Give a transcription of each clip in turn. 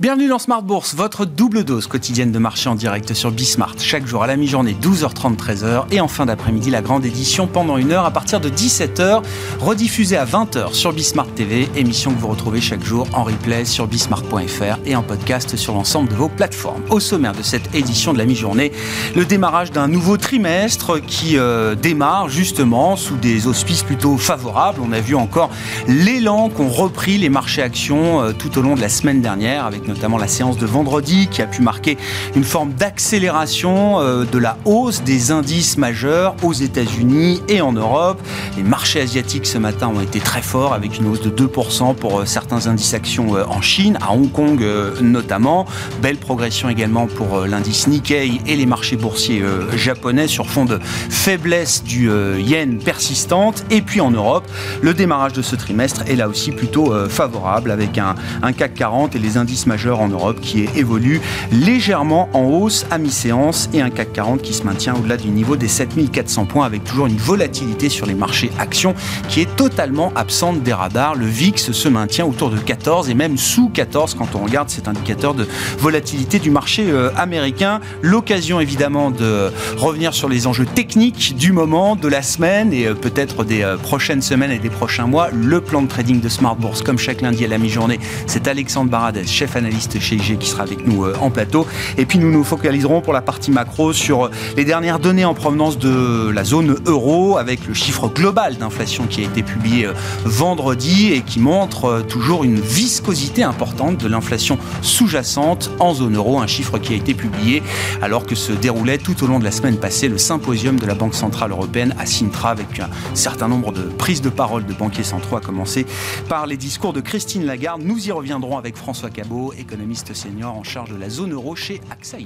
Bienvenue dans Smart Bourse, votre double dose quotidienne de marché en direct sur Bismart. Chaque jour à la mi-journée, 12h30, 13h. Et en fin d'après-midi, la grande édition pendant une heure à partir de 17h, rediffusée à 20h sur Bismart TV. Émission que vous retrouvez chaque jour en replay sur bismart.fr et en podcast sur l'ensemble de vos plateformes. Au sommaire de cette édition de la mi-journée, le démarrage d'un nouveau trimestre qui euh, démarre justement sous des auspices plutôt favorables. On a vu encore l'élan qu'ont repris les marchés actions euh, tout au long de la semaine dernière avec notamment la séance de vendredi qui a pu marquer une forme d'accélération euh, de la hausse des indices majeurs aux États-Unis et en Europe. Les marchés asiatiques ce matin ont été très forts avec une hausse de 2% pour euh, certains indices actions euh, en Chine, à Hong Kong notamment. Belle progression également pour l'indice Nikkei et les marchés boursiers japonais sur fond de faiblesse du yen persistante. Et puis en Europe, le démarrage de ce trimestre est là aussi plutôt favorable avec un, un CAC 40 et les indices majeurs en Europe qui évolue légèrement en hausse à mi-séance et un CAC 40 qui se maintient au-delà du niveau des 7400 points avec toujours une volatilité sur les marchés actions qui est totalement absente des radars. Le VIX se maintient autour de 14 et même sous 14 quand on regarde cet indicateur de volatilité du marché euh, américain. L'occasion évidemment de revenir sur les enjeux techniques du moment, de la semaine et euh, peut-être des euh, prochaines semaines et des prochains mois. Le plan de trading de Smart Bourse comme chaque lundi à la mi-journée, c'est Alexandre Baradez, chef analyste chez IG qui sera avec nous euh, en plateau. Et puis nous nous focaliserons pour la partie macro sur euh, les dernières données en provenance de la zone euro avec le chiffre global d'inflation qui a été publié euh, vendredi et qui montre toujours une viscosité importante de l'inflation sous-jacente en zone euro, un chiffre qui a été publié alors que se déroulait tout au long de la semaine passée le symposium de la Banque Centrale Européenne à Sintra avec un certain nombre de prises de parole de banquiers centraux à commencer par les discours de Christine Lagarde. Nous y reviendrons avec François Cabot économiste senior en charge de la zone euro chez AXA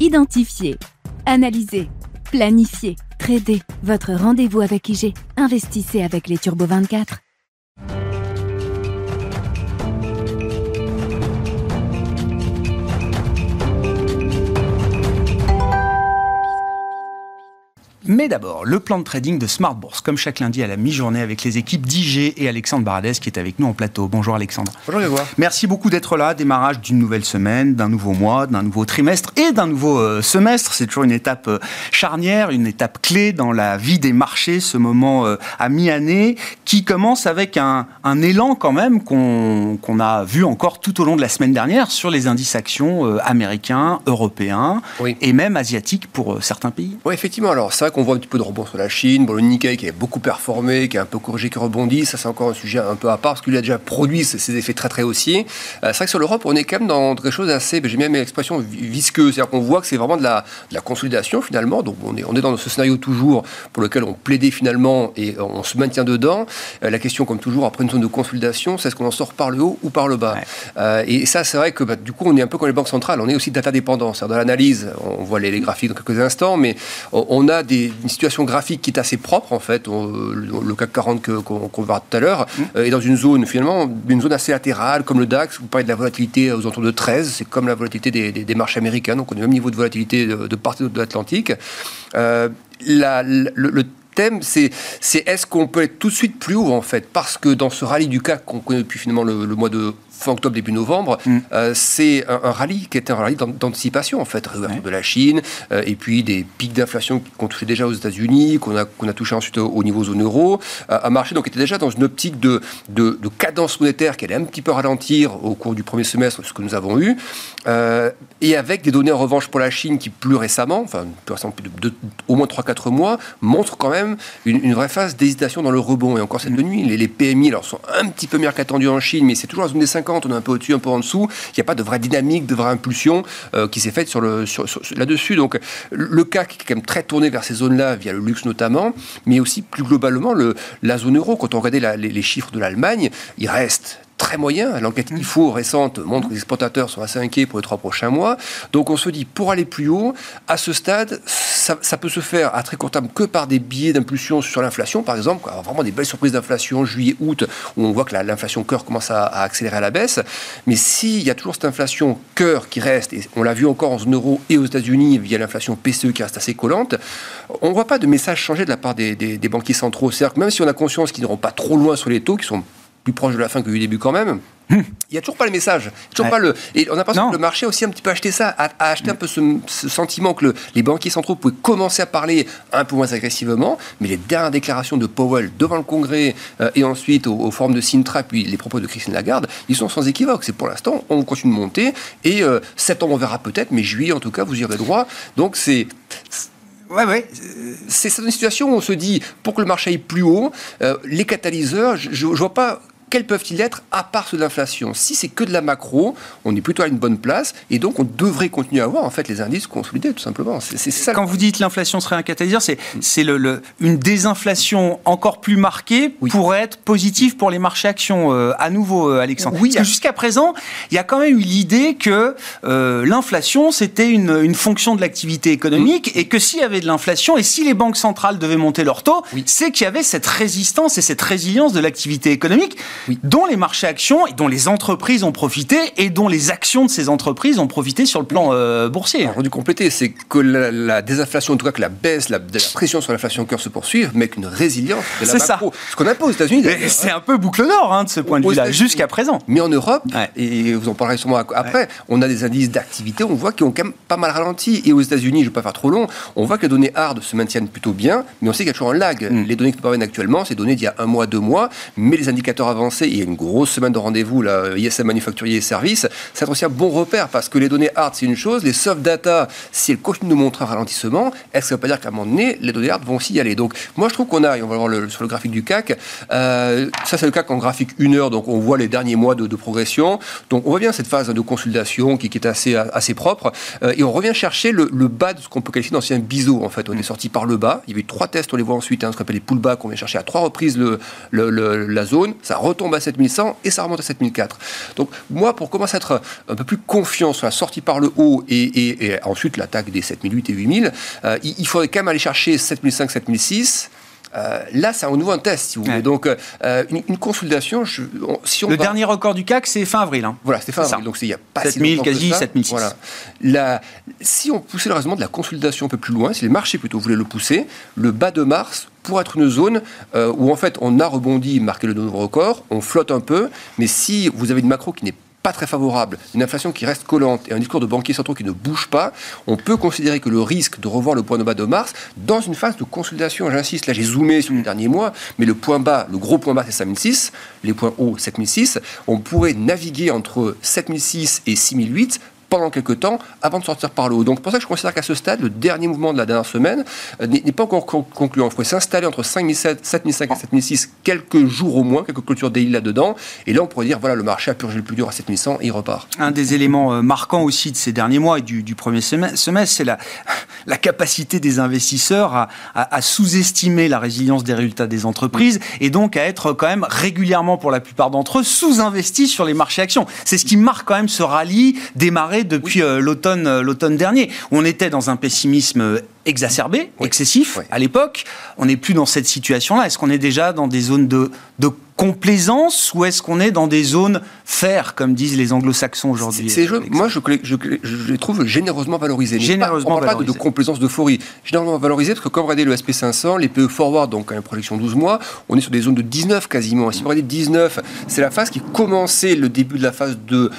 Identifier, analyser, planifier, trader. Votre rendez-vous avec IG. Investissez avec les Turbo 24. Mais d'abord, le plan de trading de Smart Bourse, comme chaque lundi à la mi-journée avec les équipes d'IG et Alexandre Baradez qui est avec nous en plateau. Bonjour Alexandre. Bonjour Grégoire. Merci beaucoup d'être là. Démarrage d'une nouvelle semaine, d'un nouveau mois, d'un nouveau trimestre et d'un nouveau euh, semestre. C'est toujours une étape euh, charnière, une étape clé dans la vie des marchés, ce moment euh, à mi-année qui commence avec un, élan quand même qu'on a vu encore tout au long de la semaine dernière sur les indices actions américains, européens et même asiatiques pour certains pays. Oui, effectivement. Alors, c'est vrai on voit un petit peu de rebond sur la Chine. Bon, le Nikkei qui a beaucoup performé, qui a un peu corrigé, qui rebondit, ça c'est encore un sujet un peu à part parce qu'il a déjà produit ses, effets très très haussiers. Euh, c'est vrai que sur l'Europe, on est quand même dans quelque chose d'assez, ben, j'ai même l'expression visqueuse. C'est-à-dire qu'on voit que c'est vraiment de la, consolidation finalement. Donc on est, on est dans ce scénario toujours pour lequel on plaidait finalement et on se maintient dedans. Euh, la question, comme toujours, après une zone de consolidation, c'est est-ce qu'on en sort par le haut ou par le bas? Euh, Et ça, c'est vrai que bah, du coup, on est un peu comme les banques centrales. On est aussi data dépendant. Dans l'analyse, on voit les, les graphiques dans quelques instants, mais on a des une situation graphique qui est assez propre en fait, le, CAC 40 qu'on verra tout à l'heure, mmh. euh, est dans une zone finalement, une zone assez latérale, comme le DAX, vous parlez de la volatilité aux alentours de 13, c'est comme la volatilité des, marchés américains, donc on est au même niveau de volatilité de, de part de l'Atlantique. Euh, le, thème, c'est est-ce qu'on peut être tout de suite plus haut en fait? Parce que dans ce rallye du CAC qu'on connaît depuis finalement le, le mois de fin octobre, début novembre, mm. euh, c'est un, rallye qui était un rallye d'anticipation, en fait, réouverture de la Chine, euh, et puis des pics d'inflation qu'on touchait déjà aux États-Unis, qu'on a, qu'on a touché ensuite au, niveau zone euro. Euh, un marché donc était déjà dans une optique de, de, cadence monétaire qui allait un petit peu ralentir au cours du premier semestre, ce que nous avons eu, et avec des données en revanche pour la Chine qui plus récemment, enfin plus récemment, de, au moins 3-4 mois, montrent quand même une, vraie phase d'hésitation dans le rebond. Et encore cette mm. nuit, les, les, PMI alors, sont un petit peu meilleurs qu'attendus en Chine, mais c'est toujours la zone des 5 on est un peu au-dessus, un peu en dessous. Il n'y a pas de vraie dynamique, de vraie impulsion euh, qui s'est faite sur le, sur, là-dessus. Donc le CAC est quand même très tourné vers ces zones-là, via le luxe notamment, mais aussi plus globalement le, la zone euro. Quand on regardait les, les chiffres de l'Allemagne, il reste très moyen. L'enquête IFO récente montre que les exportateurs sont assez inquiets pour les trois prochains mois. Donc on se dit, pour aller plus haut, à ce stade, ça, peut se faire à très court terme que par des billets d'impulsion sur l'inflation, par exemple, vraiment des belles surprises d'inflation, juillet, août, où on voit que l'inflation cœur commence à, accélérer à la baisse. Mais s'il y a toujours cette inflation cœur qui reste, et on l'a vu encore en zone euro et aux États-Unis via l'inflation PCE qui reste assez collante, on ne voit pas de message changer de la part des, banquiers centraux. C'est-à-dire que même si on a conscience qu'ils n'iront pas trop loin sur les taux, qui sont plus proche de la fin que du début quand même, il n'y a toujours pas le message. Toujours pas le, et on a l'impression que le marché a aussi un petit peu acheté ça, a, acheté un peu ce, sentiment que les banquiers centraux pouvaient commencer à parler un peu moins agressivement, mais les dernières déclarations de Powell devant le Congrès euh, et ensuite aux, formes de Sintra, puis les propos de Christine Lagarde, ils sont sans équivoque. C'est pour l'instant, on continue de monter et euh, septembre on verra peut-être, mais juillet en tout cas, vous irez droit. Donc c'est Ouais, ouais. C'est une situation où on se dit, pour que le marché aille plus haut, euh, les catalyseurs, je ne vois pas quels peuvent-ils être à part ceux de l'inflation? Si c'est que de la macro, on est plutôt à une bonne place et donc on devrait continuer à avoir en fait les indices consolidés tout simplement. C'est ça. Quand vous dites l'inflation serait un catalyseur, c'est c'est le, une désinflation encore plus marquée pourrait être positive pour les marchés actions euh, à nouveau, euh, Alexandre. Oui. Parce que jusqu'à présent, il y a quand même eu l'idée que euh, l'inflation c'était une, une, fonction de l'activité économique et que s'il y avait de l'inflation et si les banques centrales devaient monter leur taux, c'est qu'il y avait cette résistance et cette résilience de l'activité économique dont les marchés actions et dont les entreprises ont profité et dont les actions de ces entreprises ont profité sur le plan euh, boursier. Alors, dû compléter, c'est que la, désinflation, en tout cas que la baisse, la, la pression sur l'inflation cœur se poursuive, mais qu'une résilience de la macro. Ça. Ce qu'on a pas aux États-Unis. C'est un peu boucle d'or hein, de ce point de vue-là, jusqu'à présent. Mais en Europe, et vous en parlerez sûrement après, on a des indices d'activité, on voit qu'ils ont quand même pas mal ralenti. Et aux États-Unis, je ne vais pas faire trop long, on voit que les données hard se maintiennent plutôt bien, mais on sait qu'il y a toujours un lag. Mm. Les données qui nous parviennent actuellement, c'est données d'il y a un mois, deux mois, mais les indicateurs il y a une grosse semaine de rendez-vous, là, ISM manufacturier et services, c'est aussi un bon repère parce que les données hard, c'est une chose, les soft data, si elles continuent de montrer un ralentissement, est-ce que ça veut pas dire qu'à un moment donné, les données hard vont aussi y aller? Donc, moi, je trouve qu'on a, et on va voir le, sur le graphique du CAC, euh, ça, c'est le CAC en graphique une heure, donc on voit les derniers mois de, progression. Donc, on voit bien cette phase de consolidation qui, est assez, assez propre. Euh, et on revient chercher le, bas de ce qu'on peut qualifier d'ancien biseau, en fait. On est sorti par le bas. Il y avait eu trois tests, on les voit ensuite, hein, ce qu'on appelle les pullbacks. On vient chercher à trois reprises la zone. Ça retombe à 7100 et ça remonte à 7004. Donc moi, pour commencer à être un peu plus confiant sur la sortie par le haut et, ensuite l'attaque des 7008 et 8000, euh, il, faudrait quand même aller chercher 7005, 7006. Euh, là, c'est à nouveau un test, si vous voulez. Donc, euh, une, consolidation. si on le dernier record du CAC, c'est fin avril. Hein. Voilà, c'est fin avril. Donc, il n'y a pas 7000, quasi 7006. Voilà. si on poussait le raisonnement de la consolidation un peu plus loin, si les marchés plutôt voulaient le pousser, le bas de mars pour être une zone euh, où en fait on a rebondi, marqué le nouveau record, on flotte un peu, mais si vous avez une macro qui n'est pas très favorable, une inflation qui reste collante et un discours de banquiers centraux qui ne bouge pas, on peut considérer que le risque de revoir le point de bas de mars dans une phase de consolidation, j'insiste, là j'ai zoomé sur les derniers mois, mais le point bas, le gros point bas c'est 5006, les points hauts 7006, on pourrait naviguer entre 7006 et 6008 pendant quelques temps avant de sortir par le haut. Donc, pour ça que je considère qu'à ce stade, le dernier mouvement de la dernière semaine euh, n'est pas encore concluant. Il faut s'installer entre 5007, 7005 et 7006 quelques jours au moins, quelques clôtures daily là-dedans. Et là, on pourrait dire, voilà, le marché a purgé le plus dur à 7100 et il repart. Un des éléments euh, marquants aussi de ces derniers mois et du, premier semestre, c'est la, la capacité des investisseurs à, à, sous-estimer la résilience des résultats des entreprises et donc à être quand même régulièrement, pour la plupart d'entre eux, sous-investis sur les marchés actions. C'est ce qui marque quand même ce rallye démarré depuis euh, l'automne, euh, l'automne dernier. On était dans un pessimisme exacerbé, excessif à l'époque. On n'est plus dans cette situation-là. Est-ce qu'on est déjà dans des zones de, de complaisance ou est-ce qu'on est dans des zones faire, comme disent les anglo-saxons aujourd'hui? Moi, je, je, je, les trouve généreusement valorisés. Généreusement on ne parle pas de, complaisance, d'euphorie. Généralement valorisés parce que quand vous regardez le SP500, les PE forward, donc à une projection 12 mois, on est sur des zones de 19 quasiment. Si vous regardez 19, c'est la phase qui commençait le début de la phase de,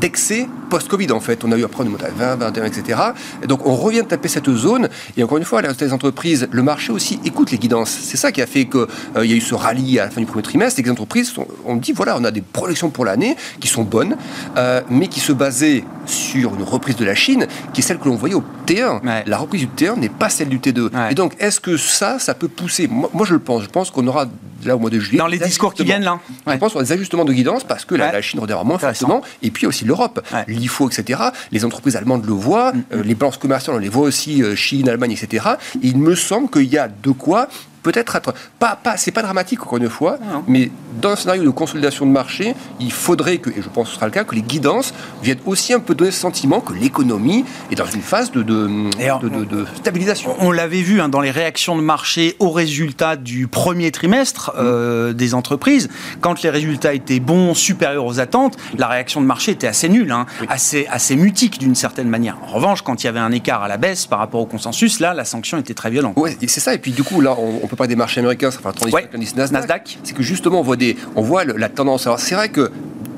d'excès de, post-Covid en fait. On a eu après, on à 20, 21, etc. Et donc on revient de taper cette zone. Et encore une fois, les entreprises, le marché aussi écoute les guidances. C'est ça qui a fait qu'il euh, y a eu ce rallye à la fin du premier trimestre. Et les entreprises, on dit voilà, on a des projections pour l'année qui sont bonnes, euh, mais qui se basaient sur une reprise de la Chine, qui est celle que l'on voyait au T1. La reprise du T1 n'est pas celle du T2. Et donc, est-ce que ça, ça peut pousser? Moi, je le pense. Je pense qu'on aura là au mois de juillet. Dans les discours qui viennent là. Je pense qu'on a des ajustements de guidance parce que la, Chine redémarre moins fortement. Et puis aussi l'Europe, l'IFO, etc. Les entreprises allemandes le voient, mm, mm. Euh, les balances commerciales, on les voit aussi, Chine, Allemagne, etc. il me semble qu'il y a de quoi peut-être être pas, pas c'est pas dramatique encore une fois, mais dans un scénario de consolidation de marché, il faudrait que, et je pense que ce sera le cas, que les guidances viennent aussi un peu donner ce sentiment que l'économie est dans une phase de, de, de, stabilisation. On l'avait vu hein, dans les réactions de marché au résultat du premier trimestre mm. euh, des entreprises. Quand les résultats étaient bons, supérieurs aux attentes, la réaction de marché était assez nulle, hein, assez, assez mutique d'une certaine manière. En revanche, quand il y avait un écart à la baisse par rapport au consensus, là, la sanction était très violente. Oui, c'est ça. Et puis du coup, là, on, on peut pas des marchés américains, ça fera transition Nasdaq. C'est que justement, on voit, des, on voit la tendance. Alors, c'est vrai que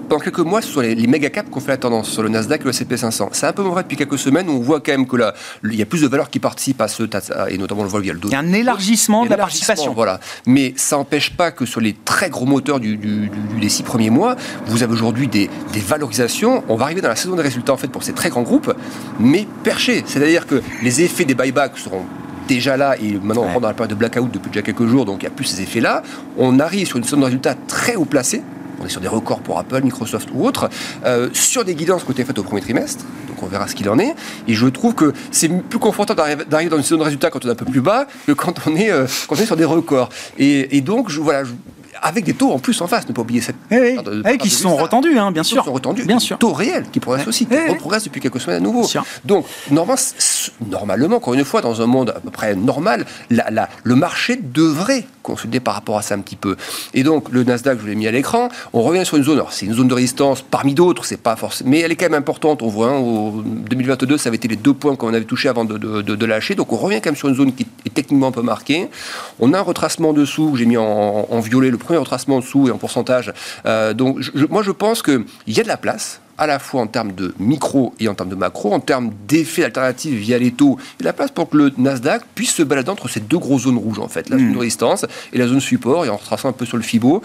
pendant quelques mois, ce sont les, les méga caps qui ont fait la tendance sur le Nasdaq et le S&P 500. C'est un peu vrai depuis quelques semaines où on voit quand même que là, il y a plus de valeurs qui participent à ce et notamment le vol via le dos. Il y a un élargissement de la participation. Voilà. Mais ça n'empêche pas que sur les très gros moteurs du, des six premiers mois, vous avez aujourd'hui des, des, valorisations. On va arriver dans la saison des résultats en fait pour ces très grands groupes, mais perchés. C'est-à-dire que les effets des buybacks seront déjà là, et maintenant on rentre dans la période de blackout depuis déjà quelques jours, donc il n'y a plus ces effets-là. On arrive sur une saison de résultats très haut placée, on est sur des records pour Apple, Microsoft ou autres, euh, sur des guidances qui ont été faites au premier trimestre. Donc on verra ce qu'il en est. Et je trouve que c'est plus confortable d'arriver dans une saison de résultats quand on est un peu plus bas que quand on est, euh, quand on est sur des records. Et, et donc, je, voilà, je, avec des taux en plus en face. Ne pas oublier cette. Eh eh, qui sont retendus, hein, bien sûr. Qui sont retendus. Bien sûr. Taux réels qui progressent aussi. Qui progressent depuis quelques semaines à nouveau. Donc, normalement, normalement, encore une fois, dans un monde à peu près normal, la, la, le marché devrait consolider par rapport à ça un petit peu. Et donc, le Nasdaq, je vous l'ai mis à l'écran. On revient sur une zone. Alors, c'est une zone de résistance parmi d'autres. C'est pas forcément, mais elle est quand même importante. On voit, hein, au 2022, ça avait été les deux points qu'on avait touchés avant de, de, lâcher. Donc, on revient quand même sur une zone qui est techniquement un peu marquée. On a un retracement dessous. J'ai mis en, violet le premier retracement en dessous et en pourcentage. Euh, donc moi je pense qu'il y a de la place à la fois en termes de micro et en termes de macro, en termes d'effets alternatifs via les taux, il y a la place pour que le Nasdaq puisse se balader entre ces deux grosses zones rouges, en fait, la zone de hmm. résistance et la zone support, et en retraçant un peu sur le FIBO.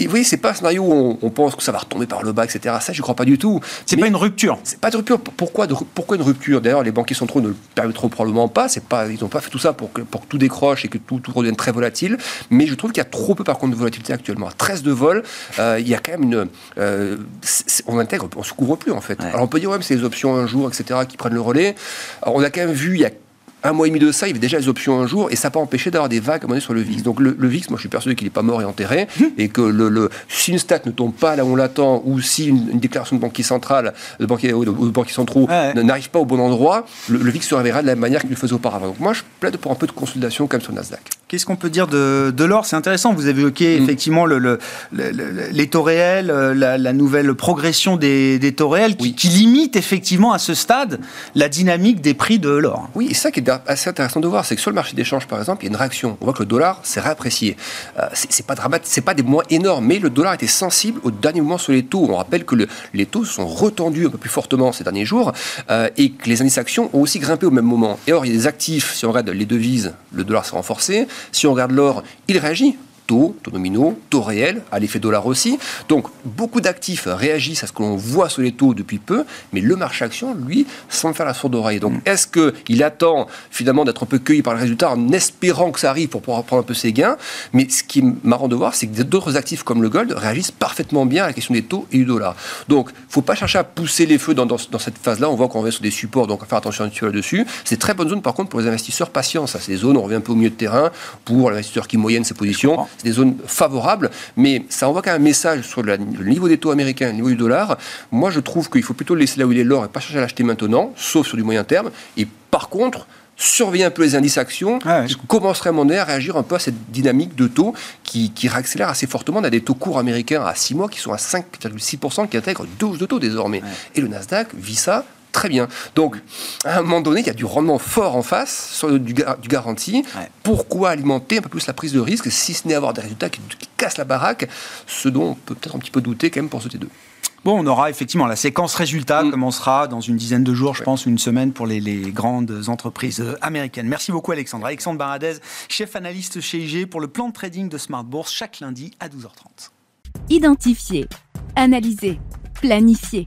Et vous voyez, c'est pas un scénario où on, pense que ça va retomber par le bas, etc. Ça, je crois pas du tout. C'est pas une rupture. C'est pas de rupture. Pourquoi, pourquoi une rupture? D'ailleurs, les banquiers centraux ne le permettront probablement pas. C'est pas, ils n'ont pas fait tout ça pour que, pour que tout décroche et que tout, tout redevienne très volatile. Mais je trouve qu'il y a trop peu, par contre, de volatilité actuellement. 13 de vol, euh, il y a quand même une. Euh, on intègre, on se couvre plus, en fait. Alors, on peut dire, ouais, c'est les options un jour, etc., qui prennent le relais. Alors, on a quand même vu, il y a un mois et demi de ça, il y avait déjà les options un jour, et ça n'a pas empêché d'avoir des vagues à un moment sur le VIX. Donc le, VIX, moi je suis persuadé qu'il n'est pas mort et enterré, et que le, si une stat ne tombe pas là où on l'attend, ou si une, déclaration de banquier central, de banquier, ou de, banquier centraux n'arrive pas au bon endroit, le, VIX se réveillera de la même manière qu'il le faisait auparavant. Donc moi je plaide pour un peu de consolidation comme sur Nasdaq. Qu'est-ce qu'on peut dire de, de l'or? C'est intéressant, vous avez évoqué mm. effectivement le, les taux réels, euh, la, nouvelle progression des, des taux réels, qui, qui limite effectivement à ce stade la dynamique des prix de l'or. Oui, et ça qui est assez intéressant de voir, c'est que sur le marché d'échange, par exemple, il y a une réaction. On voit que le dollar s'est réapprécié. Euh, c'est pas dramatique, c'est pas des mois énormes, mais le dollar était sensible au dernier mouvement sur les taux. On rappelle que les taux sont retendus un peu plus fortement ces derniers jours euh, et que les indices actions ont aussi grimpé au même moment. Et or, il y a des actifs, si on regarde les devises, le dollar s'est renforcé. Si on regarde l'or, il réagit taux, taux nominaux, taux réels, à l'effet dollar aussi. Donc, beaucoup d'actifs réagissent à ce que l'on voit sur les taux depuis peu, mais le marché action, lui, semble faire la sourde oreille. Donc, mm. est-ce qu'il attend finalement d'être un peu cueilli par le résultat en espérant que ça arrive pour pouvoir prendre un peu ses gains? Mais ce qui est marrant de voir, c'est que d'autres actifs comme le gold réagissent parfaitement bien à la question des taux et du dollar. Donc, il ne faut pas chercher à pousser les feux dans, dans, cette phase-là. On voit qu'on revient sur des supports, donc à faire attention là-dessus. C'est très bonne zone, par contre, pour les investisseurs patients. Ça, c'est des zones, on revient un peu au milieu de terrain pour l'investisseur qui moyenne ses positions c'est des zones favorables, mais ça envoie quand même un message sur le niveau des taux américains, le niveau du dollar. Moi, je trouve qu'il faut plutôt le laisser là où il est l'or et pas chercher à l'acheter maintenant, sauf sur du moyen terme. Et par contre, surveiller un peu les indices actions, ah qui commencerait à mon à réagir un peu à cette dynamique de taux qui, qui réaccélère assez fortement. On a des taux courts américains à 6 mois qui sont à 5,6%, qui intègrent 12 de taux désormais. Et le Nasdaq vit ça très bien. Donc, à un moment donné, il y a du rendement fort en face, sur du, du garanti. Pourquoi alimenter un peu plus la prise de risque, si ce n'est avoir des résultats qui, cassent la baraque, ce dont on peut peut-être un petit peu douter quand même pour ce T2 Bon, on aura effectivement la séquence résultats mm. commencera dans une dizaine de jours, je pense, une semaine pour les, les, grandes entreprises américaines. Merci beaucoup, Alexandre. Alexandre Baradez, chef analyste chez IG pour le plan de trading de Smart Bourse, chaque lundi à 12h30. Identifier, analyser, planifier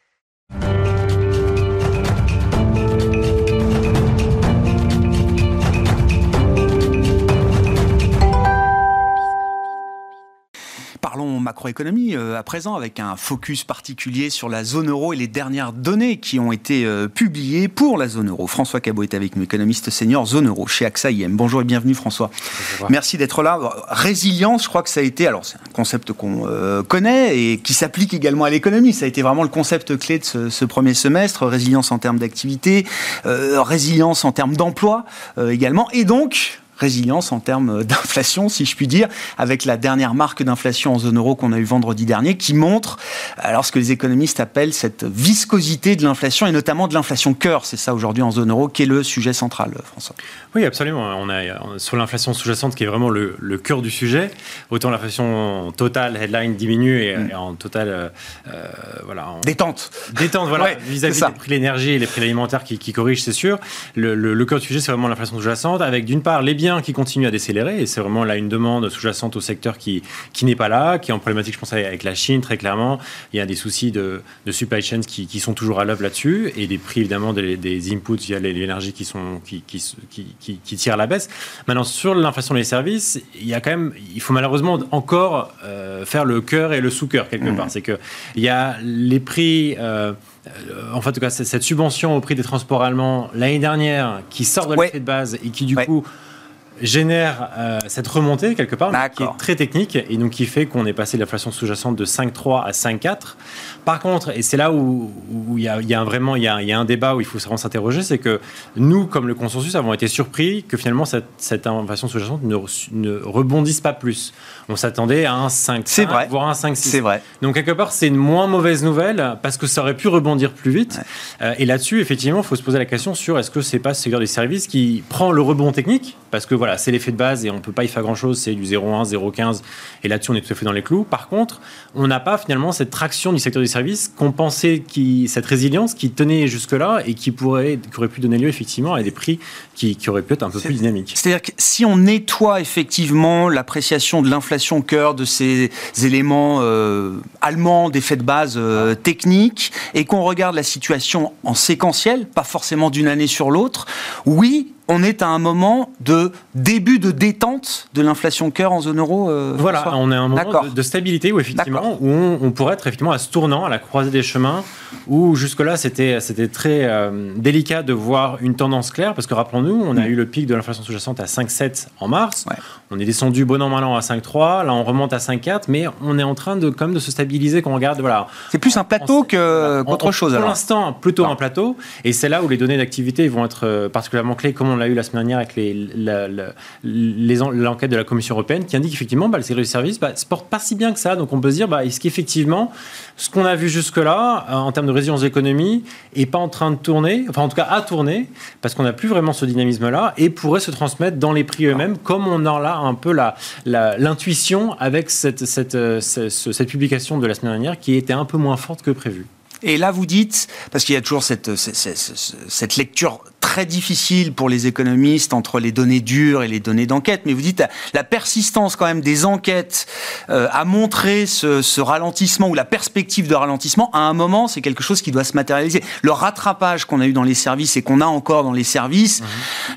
Macroéconomie euh, à présent avec un focus particulier sur la zone euro et les dernières données qui ont été euh, publiées pour la zone euro. François Cabot est avec nous, économiste senior zone euro chez AXA IM. Bonjour et bienvenue François. Merci d'être là. Résilience, je crois que ça a été, alors c'est un concept qu'on euh, connaît et qui s'applique également à l'économie. Ça a été vraiment le concept clé de ce, ce premier semestre. Résilience en termes d'activité, résilience en termes d'emploi également. Et donc, résilience en termes d'inflation, si je puis dire, avec la dernière marque d'inflation en zone euro qu'on a eu vendredi dernier, qui montre alors ce que les économistes appellent cette viscosité de l'inflation et notamment de l'inflation cœur. C'est ça aujourd'hui en zone euro qui est le sujet central, François. Oui, absolument. On a sur l'inflation sous-jacente qui est vraiment le, cœur du sujet. Autant l'inflation totale, headline diminue et, mm. en totale, euh, euh, voilà, détente. Détente, voilà, vis-à-vis des prix de l'énergie et les prix alimentaires qui, qui corrigent, c'est sûr. Le, le, cœur du sujet, c'est vraiment l'inflation sous-jacente, avec d'une part les biens qui continuent à décélérer, et c'est vraiment là une demande sous-jacente au secteur qui, qui n'est pas là, qui est en problématique, je pense, avec la Chine, très clairement. Il y a des soucis de, de supply chains qui, qui, sont toujours à l'œuvre là-dessus, et des prix, évidemment, des, des inputs via l'énergie qui, sont, qui, qui, qui, tirent à la baisse. Maintenant, sur l'inflation des services, il y a quand même, il faut malheureusement encore euh, faire le cœur et le sous-cœur quelque mmh. part. C'est qu'il y a les prix. Euh, en fait, en tout cas, cette subvention au prix des transports allemands l'année dernière qui sort de l'effet de base et qui du coup génère euh, cette remontée quelque part qui est très technique et donc qui fait qu'on est passé de l'inflation sous-jacente de 5,3 à 5,4. Par contre, et c'est là où il y, a, vraiment il y a, un débat où il faut vraiment s'interroger, c'est que nous, comme le consensus, avons été surpris que finalement cette, cette inflation sous-jacente ne, ne, rebondisse pas plus. On s'attendait à un 5, voire un 5, 6. C'est vrai. Donc quelque part, c'est une moins mauvaise nouvelle parce que ça aurait pu rebondir plus vite. Euh, et là-dessus, effectivement, il faut se poser la question sur est-ce que c'est pas ce secteur des services qui prend le rebond technique parce que voilà, c'est l'effet de base et on ne peut pas y faire grand-chose, c'est du 0,1, 0,15, et là-dessus on est tout à fait dans les clous. Par contre, on n'a pas finalement cette traction du secteur des services qu'on pensait, qui, cette résilience qui tenait jusque-là et qui, pourrait, qui aurait pu donner lieu effectivement à des prix qui, qui auraient pu être un peu plus dynamiques. C'est-à-dire que si on nettoie effectivement l'appréciation de l'inflation cœur de ces éléments euh, allemands, d'effets de base euh, techniques, et qu'on regarde la situation en séquentiel, pas forcément d'une année sur l'autre, oui, on est à un moment de début de détente de l'inflation cœur en zone euro euh, Voilà, on est à un moment de, stabilité où effectivement où on, pourrait être effectivement à ce tournant, à la croisée des chemins, où jusque-là c'était très euh, délicat de voir une tendance claire, parce que rappelons-nous, on a eu le pic de l'inflation sous-jacente à 5,7 en mars, on est descendu bon an mal an à 5,3, là on remonte à 5,4, mais on est en train de quand même de se stabiliser quand on regarde, voilà. C'est plus un plateau qu'autre chose. Pour l'instant, plutôt un plateau, et c'est là où les données d'activité vont être euh, particulièrement clés, comme on l'a eu la semaine dernière avec l'enquête de la Commission européenne qui indique effectivement bah, le secteur du service bah, se porte pas si bien que ça. Donc on peut se dire, bah, est-ce qu'effectivement, ce qu'on a vu jusque-là, euh, en termes de résilience d'économie, est pas en train de tourner, enfin en tout cas à tourner, parce qu'on n'a plus vraiment ce dynamisme-là, et pourrait se transmettre dans les prix eux-mêmes, comme on a là un peu l'intuition avec cette, cette, euh, cette publication de la semaine dernière qui était un peu moins forte que prévu. Et là, vous dites, parce qu'il y a toujours cette, cette, cette, lecture très difficile pour les économistes entre les données dures et les données d'enquête, mais vous dites la persistance quand même des enquêtes euh, a montré ce, ce, ralentissement ou la perspective de ralentissement, à un moment, c'est quelque chose qui doit se matérialiser. Le rattrapage qu'on a eu dans les services et qu'on a encore dans les services, mmh.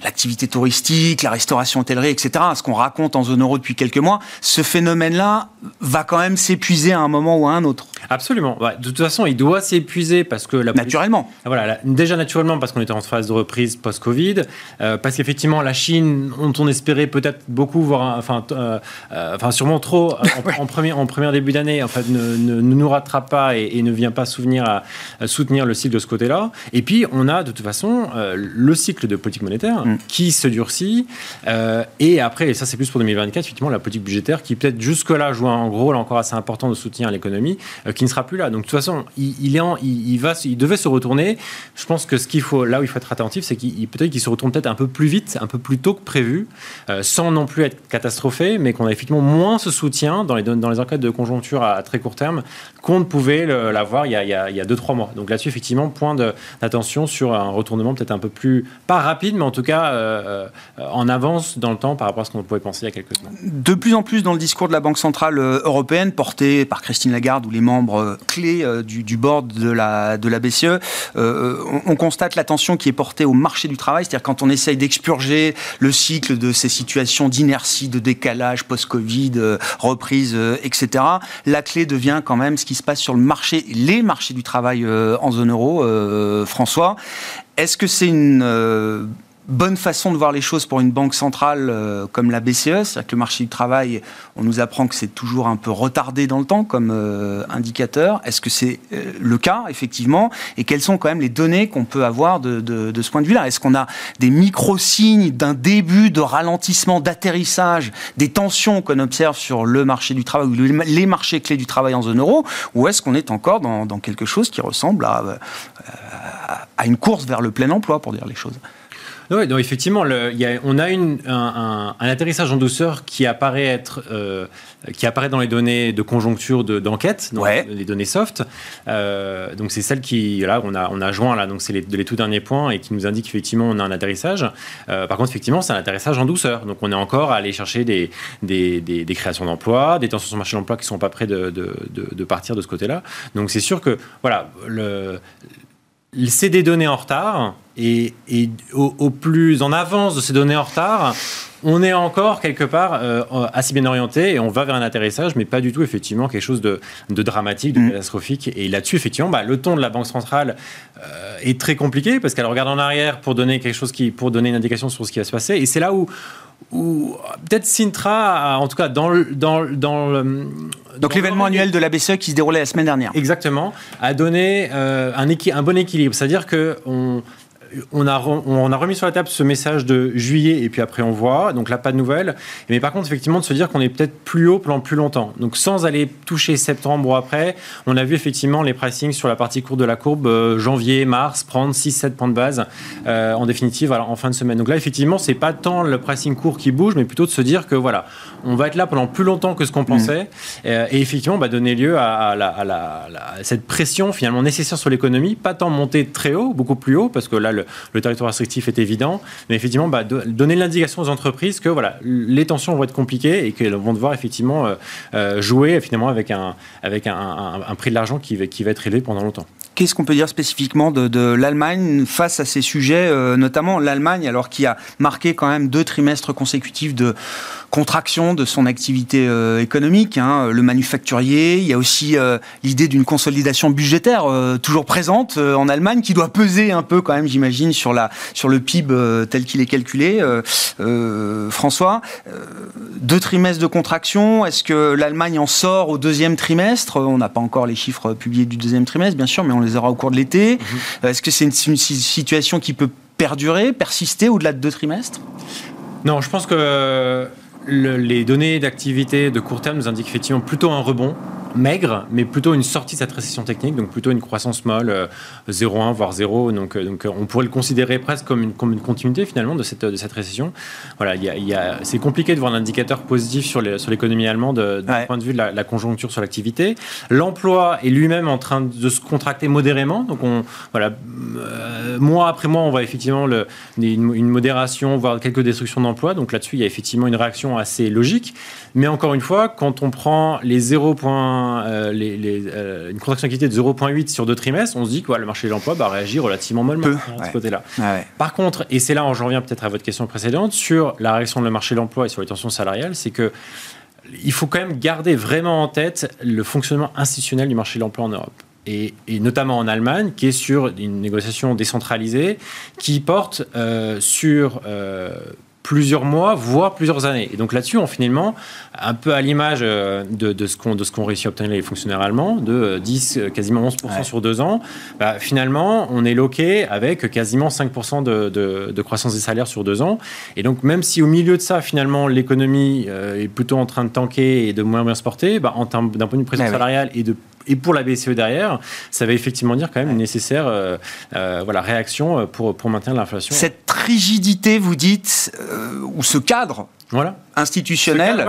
l'activité touristique, la restauration hôtellerie, etc., ce qu'on raconte en zone euro depuis quelques mois, ce phénomène-là va quand même s'épuiser à un moment ou à un autre. Absolument. de toute façon, il doit s'épuiser parce que la naturellement. Voilà, déjà naturellement parce qu'on était en phase de reprise post-Covid, euh, parce qu'effectivement la Chine, dont on espérait peut-être beaucoup, voir, enfin, euh, euh, enfin sûrement trop en, premier, en première début d'année, en fait, ne, ne, nous rattrape pas et, ne vient pas souvenir à, soutenir le cycle de ce côté-là. Et puis on a de toute façon le cycle de politique monétaire mm. qui se durcit, et après, et ça c'est plus pour 2024, effectivement la politique budgétaire qui peut-être jusque-là joue un rôle encore assez important de soutien à l'économie qui ne sera plus là. Donc de toute façon, il, est il, va, il devait se retourner. Je pense que ce qu'il faut, là où il faut être attentif, c'est qu'il peut-être se retourne peut-être un peu plus vite, un peu plus tôt que prévu, euh, sans non plus être catastrophé, mais qu'on a effectivement moins ce soutien dans les, dans les enquêtes de conjoncture à, très court terme qu'on ne pouvait l'avoir il y a 2-3 mois. Donc là-dessus, effectivement, point d'attention sur un retournement peut-être un peu plus, pas rapide, mais en tout cas euh, euh, en avance dans le temps par rapport à ce qu'on pouvait penser il y a quelques semaines. De plus en plus dans le discours de la Banque Centrale Européenne, porté par Christine Lagarde ou les membres euh, clés euh, du, board de la, de la BCE, euh, on, constate l'attention qui est portée au marché du travail, c'est-à-dire quand on essaye d'expurger le cycle de ces situations d'inertie, de décalage post-Covid, reprise, etc., la clé devient quand même ce qui se passe sur le marché, les marchés du travail en zone euro. François, est-ce que c'est une bonne façon de voir les choses pour une banque centrale euh, comme la BCE C'est-à-dire que le marché du travail, on nous apprend que c'est toujours un peu retardé dans le temps comme euh, indicateur. Est-ce que c'est euh, le cas, effectivement? Et quelles sont quand même les données qu'on peut avoir de, ce point de vue-là? Est-ce qu'on a des micro-signes d'un début de ralentissement, d'atterrissage, des tensions qu'on observe sur le marché du travail ou les marchés clés du travail en zone euro? Ou est-ce qu'on est encore dans, quelque chose qui ressemble à une course vers le plein emploi, pour dire les choses? Oui, donc effectivement, y a, on a une, un, atterrissage en douceur qui apparaît être, euh, qui apparaît dans les données de conjoncture d'enquête, les données soft. Euh, donc c'est celle qui, là, on a, on a joint là, donc c'est les, les, tout derniers points et qui nous indique effectivement on a un atterrissage. Euh, par contre, effectivement, c'est un atterrissage en douceur. Donc on est encore à aller chercher des, des, des, créations d'emplois, des tensions sur le marché de l'emploi qui sont pas de, de, de partir de ce côté-là. Donc c'est sûr que voilà le c'est des données en retard et, au, plus en avance de ces données en retard, on est encore quelque part euh, assez bien orienté et on va vers un atterrissage, mais pas du tout effectivement quelque chose de, dramatique, de mm. catastrophique. Et là-dessus, effectivement, bah, le ton de la Banque centrale euh, est très compliqué parce qu'elle regarde en arrière pour donner quelque chose qui, pour donner une indication sur ce qui va se passer. Et c'est là où ou peut-être Sintra, en tout cas dans le, dans, dans le, donc l'événement annuel de la BCE qui se déroulait la semaine dernière. Exactement, a donné euh, un, un, bon équilibre. C'est-à-dire que on, on a, on a remis sur la table ce message de juillet et puis après on voit. Donc là, pas de nouvelles. Mais par contre, effectivement, de se dire qu'on est peut-être plus haut pendant plus longtemps. Donc sans aller toucher septembre ou après, on a vu effectivement les pricing sur la partie courte de la courbe euh, janvier, mars prendre 6-7 points de base euh, en définitive alors, en fin de semaine. Donc là, effectivement, c'est pas tant le pricing court qui bouge, mais plutôt de se dire que voilà, on va être là pendant plus longtemps que ce qu'on mmh. pensait. Euh, et effectivement, bah, donner lieu à, cette pression finalement nécessaire sur l'économie, pas tant monter très haut, beaucoup plus haut, parce que là, le, le, territoire restrictif est évident, mais effectivement, bah, donner l'indication aux entreprises que voilà, les tensions vont être compliquées et qu'elles vont devoir effectivement euh, euh, jouer finalement avec un, avec un, prix de l'argent qui, qui va être élevé pendant longtemps. Qu'est-ce qu'on peut dire spécifiquement de, l'Allemagne face à ces sujets, euh, notamment l'Allemagne, alors qui a marqué quand même deux trimestres consécutifs de contraction de son activité euh, économique, hein, le manufacturier. Il y a aussi euh, l'idée d'une consolidation budgétaire toujours présente en Allemagne, qui doit peser un peu quand même, j'imagine, sur la sur le PIB tel qu'il est calculé. François, deux trimestres de contraction. Est-ce que l'Allemagne en sort au deuxième trimestre? On n'a pas encore les chiffres publiés du deuxième trimestre, bien sûr, mais on les aura au cours de l'été. Mhm. Est-ce que c'est une, situation qui peut perdurer, persister au-delà de deux trimestres? Non, je pense que les données d'activité de court terme nous indiquent effectivement plutôt un rebond maigre, mais plutôt une sortie de cette récession technique, donc plutôt une croissance molle, 0,1 euh, voire 0. Donc, euh, donc euh, on pourrait le considérer presque comme une, comme une continuité finalement de cette, de cette récession. Voilà, y a, c'est compliqué de voir un indicateur positif sur, les, sur l'économie allemande du point de vue de la, conjoncture sur l'activité. L'emploi est lui-même en train de se contracter modérément. Donc on, voilà, mois après mois, on voit effectivement le, une, modération, voire quelques destructions d'emplois. Donc là-dessus, il y a effectivement une réaction assez logique. Mais encore une fois, quand on prend les 0, euh, euh, une contraction d'activité de 0,8 sur deux trimestres, on se dit que le marché de l'emploi va réagir relativement mollement de ce côté-là. Par contre, et c'est là où j'en reviens peut-être à votre question précédente, sur la réaction de le marché de l'emploi et sur les tensions salariales, c'est que il faut quand même garder vraiment en tête le fonctionnement institutionnel du marché de l'emploi en Europe. Et, notamment en Allemagne, qui est sur une négociation décentralisée, qui porte euh, sur plusieurs mois, voire plusieurs années. Et donc là-dessus, on finalement, un peu à l'image euh, de, ce qu'on qu'ont réussi à obtenir les fonctionnaires allemands, de 10, euh, quasiment 11% sur deux ans, bah, finalement, on est loqué avec quasiment 5% de, de, croissance des salaires sur deux ans. Et donc, même si au milieu de ça, finalement, l'économie euh, est plutôt en train de tanker et de moins bien se porter, bah, d'un point de vue pression salariale et de et pour la BCE derrière, ça va effectivement dire quand même une nécessaire euh, euh, voilà, réaction pour, pour maintenir l'inflation. Cette rigidité, vous dites, euh, ou ce cadre voilà institutionnel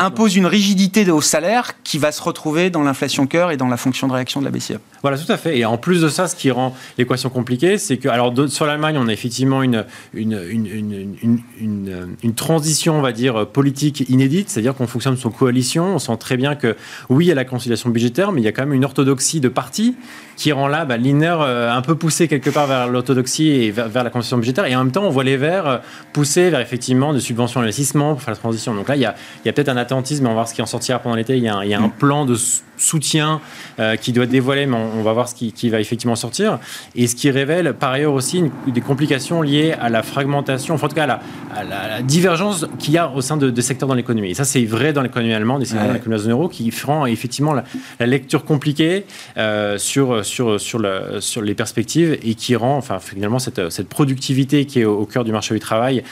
impose une rigidité au salaire qui va se retrouver dans l'inflation cœur et dans la fonction de réaction de la BCE. Voilà, tout à fait. Et en plus de ça, ce qui rend l'équation compliquée, c'est que, alors sur l'Allemagne, on a effectivement une, une, une, une, une transition, on va dire, politique inédite, c'est-à-dire qu'on fonctionne sous coalition. On sent très bien que, oui, il y a la conciliation budgétaire, mais il y a quand même une orthodoxie de parti qui rend là bah, l'INER euh, un peu poussé quelque part vers l'orthodoxie et vers, la conciliation budgétaire. Et en même temps, on voit les Verts euh, pousser vers effectivement des subventions d'investissement pour faire la transition. Donc là, il y a, peut-être un attentisme, mais on va voir ce qui en sortira pendant l'été. Il, y a un, mm. plan de soutien euh, qui doit être dévoilé, mais on, va voir ce qui, va effectivement sortir. Et ce qui révèle par ailleurs aussi des complications liées à la fragmentation, enfin en tout cas à la, divergence qu'il y a au sein de, secteurs dans l'économie. Et ça, c'est vrai dans l'économie allemande et c'est vrai dans l'économie de la zone euro qui feront effectivement la, lecture compliquée euh, sur, sur, sur, sur les perspectives et qui rend enfin, finalement cette, cette productivité qui est au, cœur du marché du travail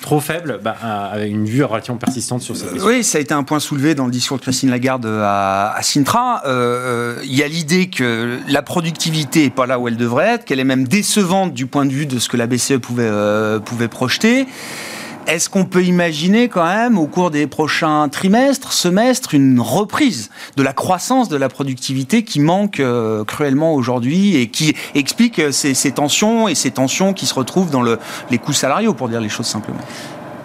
trop faible, bah, avec une vue relativement persistante sur cette question. Oui, ça a été un point soulevé dans le discours de Christine Lagarde à, Sintra. Euh, euh, il y a l'idée que la productivité n'est pas là où elle devrait être, qu'elle est même décevante du point de vue de ce que la BCE pouvait, euh, pouvait projeter. Est-ce qu'on peut imaginer quand même au cours des prochains trimestres, semestres, une reprise de la croissance de la productivité qui manque euh, cruellement aujourd'hui et qui explique euh, ces, tensions et ces tensions qui se retrouvent dans les coûts salariaux, pour dire les choses simplement?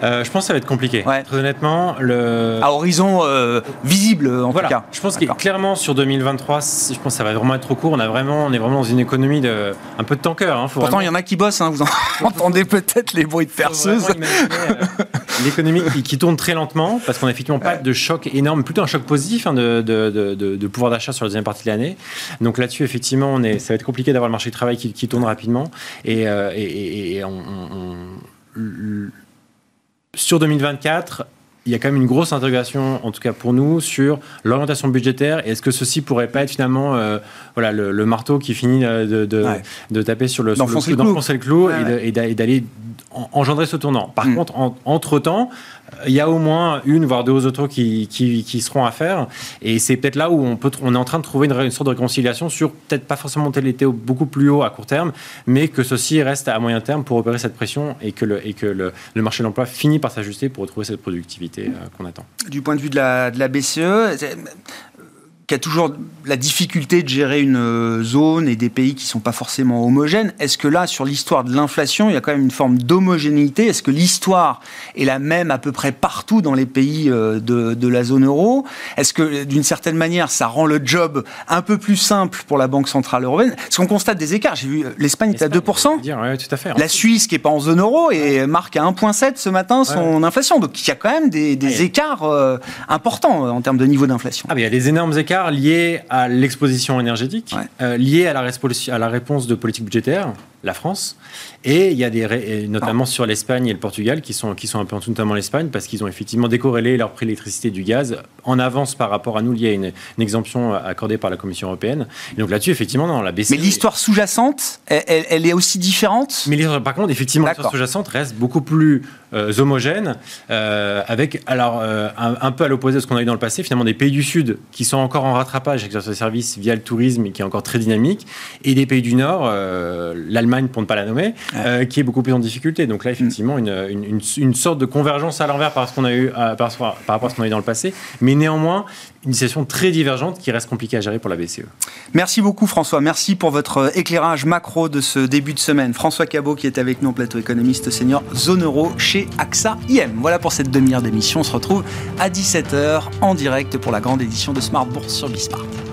Euh, je pense que ça va être compliqué. Très honnêtement, le... à horizon euh, visible en tout cas. Je pense que clairement sur 2023, je pense que ça va vraiment être trop court. On a vraiment, on est vraiment dans une économie de un peu de tanker. Hein, Pourtant, il y en a qui bossent. Hein, vous entendez peut-être les bruits de perceuse. Euh, l'économie qui, tourne très lentement parce qu'on n'a effectivement pas de choc énorme, plutôt un choc positif hein, de, de, de, pouvoir d'achat sur la deuxième partie de l'année. Donc là-dessus, effectivement, on est, ça va être compliqué d'avoir le marché du travail qui, qui tourne rapidement et, et, et on, on sur 2024, il y a quand même une grosse interrogation, en tout cas pour nous, sur l'orientation budgétaire. Est-ce que ceci pourrait pas être finalement euh, voilà, le, marteau qui finit euh, de, de, taper sur le, d'enfoncer le, le, clou, et, d'aller engendrer ce tournant. Par mm. contre, entre-temps, il y a au moins une, voire deux autres qui, qui, seront à faire. Et c'est peut-être là où on, peut, on est en train de trouver une, sorte de réconciliation sur peut-être pas forcément était beaucoup plus haut à court terme, mais que ceci reste à moyen terme pour opérer cette pression et que le, et que le, marché de l'emploi finit par s'ajuster pour retrouver cette productivité euh, qu'on attend. Du point de vue de la, de la BCE, qui a toujours la difficulté de gérer une euh, zone et des pays qui ne sont pas forcément homogènes. Est-ce que là, sur l'histoire de l'inflation, il y a quand même une forme d'homogénéité? Est-ce que l'histoire est la même à peu près partout dans les pays euh, de, de la zone euro? Est-ce que, d'une certaine manière, ça rend le job un peu plus simple pour la Banque Centrale Européenne? Est-ce qu'on constate des écarts? J'ai vu euh, l'Espagne est à 2%. Dire, tout à fait. La Suisse, qui n'est pas en zone euro, et marque à 1,7 ce matin son inflation. Donc il y a quand même des, des écarts importants en termes de niveau d'inflation. Ah, il y a des énormes écarts liés à l'exposition énergétique, euh, liés à la, à la réponse de politique budgétaire, la France, et il y a des, notamment ah. sur l'Espagne et le Portugal, qui sont, qui sont un peu en dessous, notamment l'Espagne, parce qu'ils ont effectivement décorrélé leur prix d'électricité du gaz en avance par rapport à nous, lié à une, exemption accordée par la Commission européenne. Et donc là-dessus, effectivement, dans la BCE... Mais l'histoire sous-jacente, elle, est aussi différente? Mais par contre, effectivement, l'histoire sous-jacente reste beaucoup plus euh, homogène, euh, avec, alors, euh, un, peu à l'opposé de ce qu'on a eu dans le passé, finalement, des pays du Sud qui sont encore en rattrapage avec leurs services via le tourisme et qui est encore très dynamique, et des pays du Nord, l'Allemagne pour ne pas la nommer, qui est beaucoup plus en difficulté. Donc là, effectivement, une, une, sorte de convergence à l'envers par, rapport à ce qu'on a eu dans le passé, mais néanmoins, une situation très divergente qui reste compliquée à gérer pour la BCE. Merci beaucoup François, merci pour votre éclairage macro de ce début de semaine. François Cabot qui est avec nous en plateau économiste senior zone euro chez AXA IM. Voilà pour cette demi-heure d'émission, on se retrouve à 17h en direct pour la grande édition de Smart Bourse sur Bismart.